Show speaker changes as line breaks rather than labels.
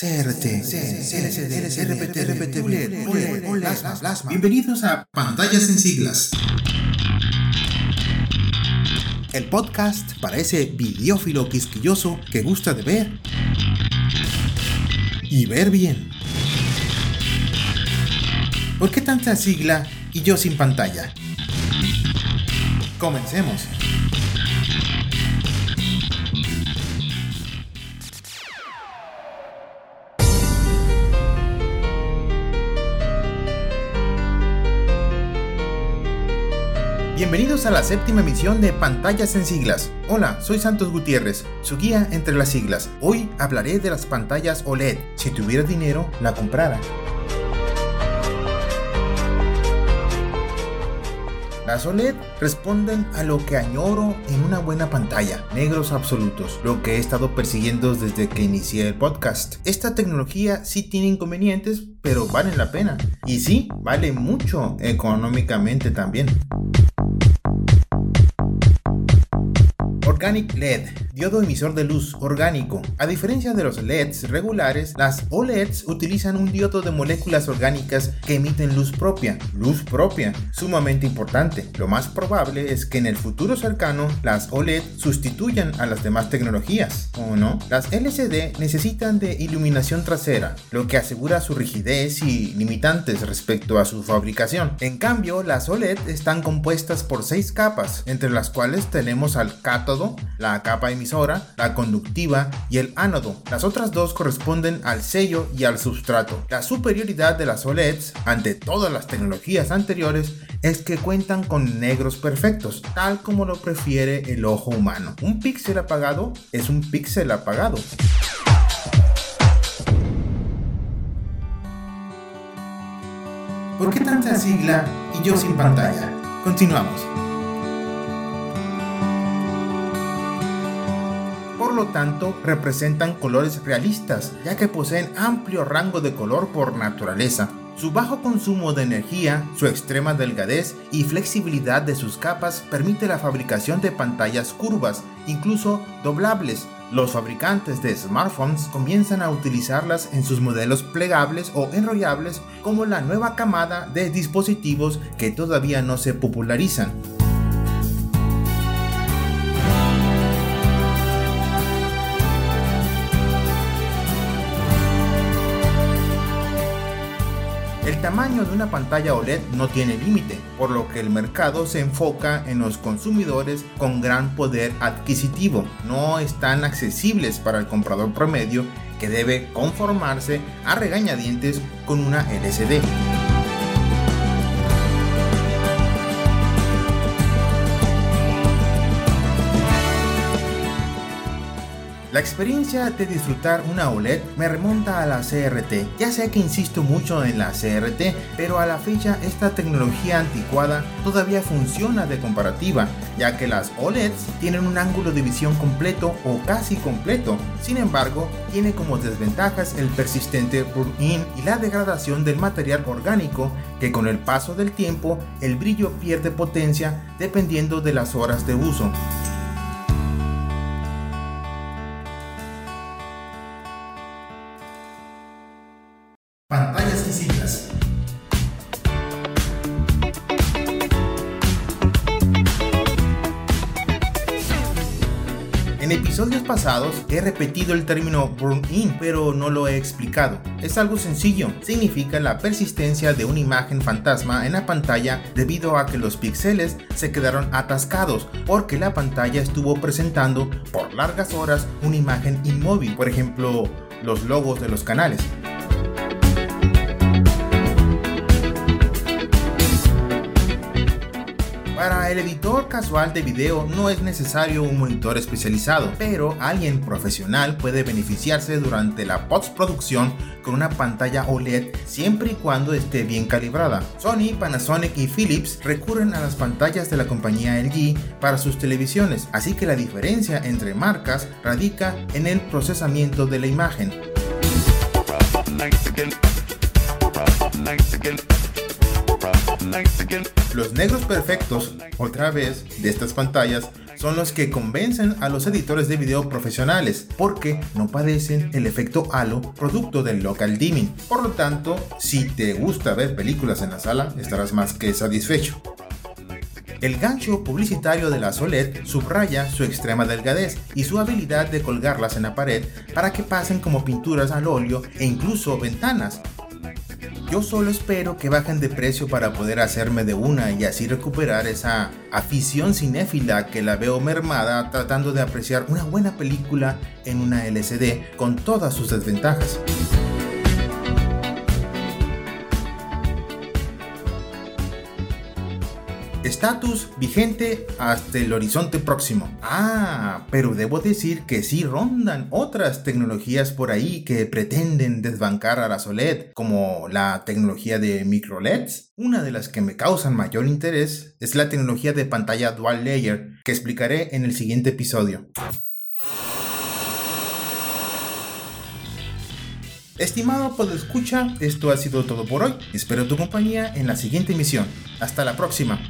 CRT, CLCD, RPT, RPT, Plasma, Plasma. Bienvenidos a Pantallas en Siglas. El podcast para ese videófilo quisquilloso que gusta de ver y ver bien. ¿Por qué tanta sigla y yo sin pantalla? Comencemos. Bienvenidos a la séptima emisión de Pantallas en Siglas. Hola, soy Santos Gutiérrez, su guía entre las siglas. Hoy hablaré de las pantallas OLED. Si tuviera dinero, la comprara. Las OLED responden a lo que añoro en una buena pantalla, negros absolutos, lo que he estado persiguiendo desde que inicié el podcast. Esta tecnología sí tiene inconvenientes, pero vale la pena. Y sí, vale mucho económicamente también. Organic LED, diodo emisor de luz orgánico. A diferencia de los LEDs regulares, las OLEDs utilizan un diodo de moléculas orgánicas que emiten luz propia. Luz propia, sumamente importante. Lo más probable es que en el futuro cercano las OLED sustituyan a las demás tecnologías, ¿o no? Las LCD necesitan de iluminación trasera, lo que asegura su rigidez y limitantes respecto a su fabricación. En cambio, las OLED están compuestas por seis capas, entre las cuales tenemos al cátodo, la capa emisora, la conductiva y el ánodo. Las otras dos corresponden al sello y al sustrato. La superioridad de las OLEDs ante todas las tecnologías anteriores es que cuentan con negros perfectos, tal como lo prefiere el ojo humano. Un píxel apagado es un píxel apagado. ¿Por qué tanta sigla y yo sin pantalla? Continuamos. Lo tanto representan colores realistas, ya que poseen amplio rango de color por naturaleza. Su bajo consumo de energía, su extrema delgadez y flexibilidad de sus capas permite la fabricación de pantallas curvas, incluso doblables. Los fabricantes de smartphones comienzan a utilizarlas en sus modelos plegables o enrollables como la nueva camada de dispositivos que todavía no se popularizan. El tamaño de una pantalla OLED no tiene límite, por lo que el mercado se enfoca en los consumidores con gran poder adquisitivo. No están accesibles para el comprador promedio que debe conformarse a regañadientes con una LCD. La experiencia de disfrutar una OLED me remonta a la CRT. Ya sé que insisto mucho en la CRT, pero a la fecha esta tecnología anticuada todavía funciona de comparativa, ya que las OLEDs tienen un ángulo de visión completo o casi completo. Sin embargo, tiene como desventajas el persistente burn-in y la degradación del material orgánico, que con el paso del tiempo el brillo pierde potencia dependiendo de las horas de uso. En episodios pasados he repetido el término burn-in, pero no lo he explicado. Es algo sencillo, significa la persistencia de una imagen fantasma en la pantalla debido a que los píxeles se quedaron atascados porque la pantalla estuvo presentando por largas horas una imagen inmóvil, por ejemplo, los logos de los canales. El editor casual de video no es necesario un monitor especializado, pero alguien profesional puede beneficiarse durante la postproducción con una pantalla OLED siempre y cuando esté bien calibrada. Sony, Panasonic y Philips recurren a las pantallas de la compañía LG para sus televisiones, así que la diferencia entre marcas radica en el procesamiento de la imagen. Los negros perfectos, otra vez, de estas pantallas son los que convencen a los editores de video profesionales, porque no padecen el efecto halo producto del local dimming. Por lo tanto, si te gusta ver películas en la sala, estarás más que satisfecho. El gancho publicitario de la OLED subraya su extrema delgadez y su habilidad de colgarlas en la pared para que pasen como pinturas al óleo e incluso ventanas. Yo solo espero que bajen de precio para poder hacerme de una y así recuperar esa afición cinéfila que la veo mermada tratando de apreciar una buena película en una LCD con todas sus desventajas. Estatus vigente hasta el horizonte próximo. Ah, pero debo decir que sí rondan otras tecnologías por ahí que pretenden desbancar a la OLED, como la tecnología de micro LEDs. Una de las que me causan mayor interés es la tecnología de pantalla dual layer, que explicaré en el siguiente episodio. Estimado escucha, esto ha sido todo por hoy. Espero tu compañía en la siguiente emisión. Hasta la próxima.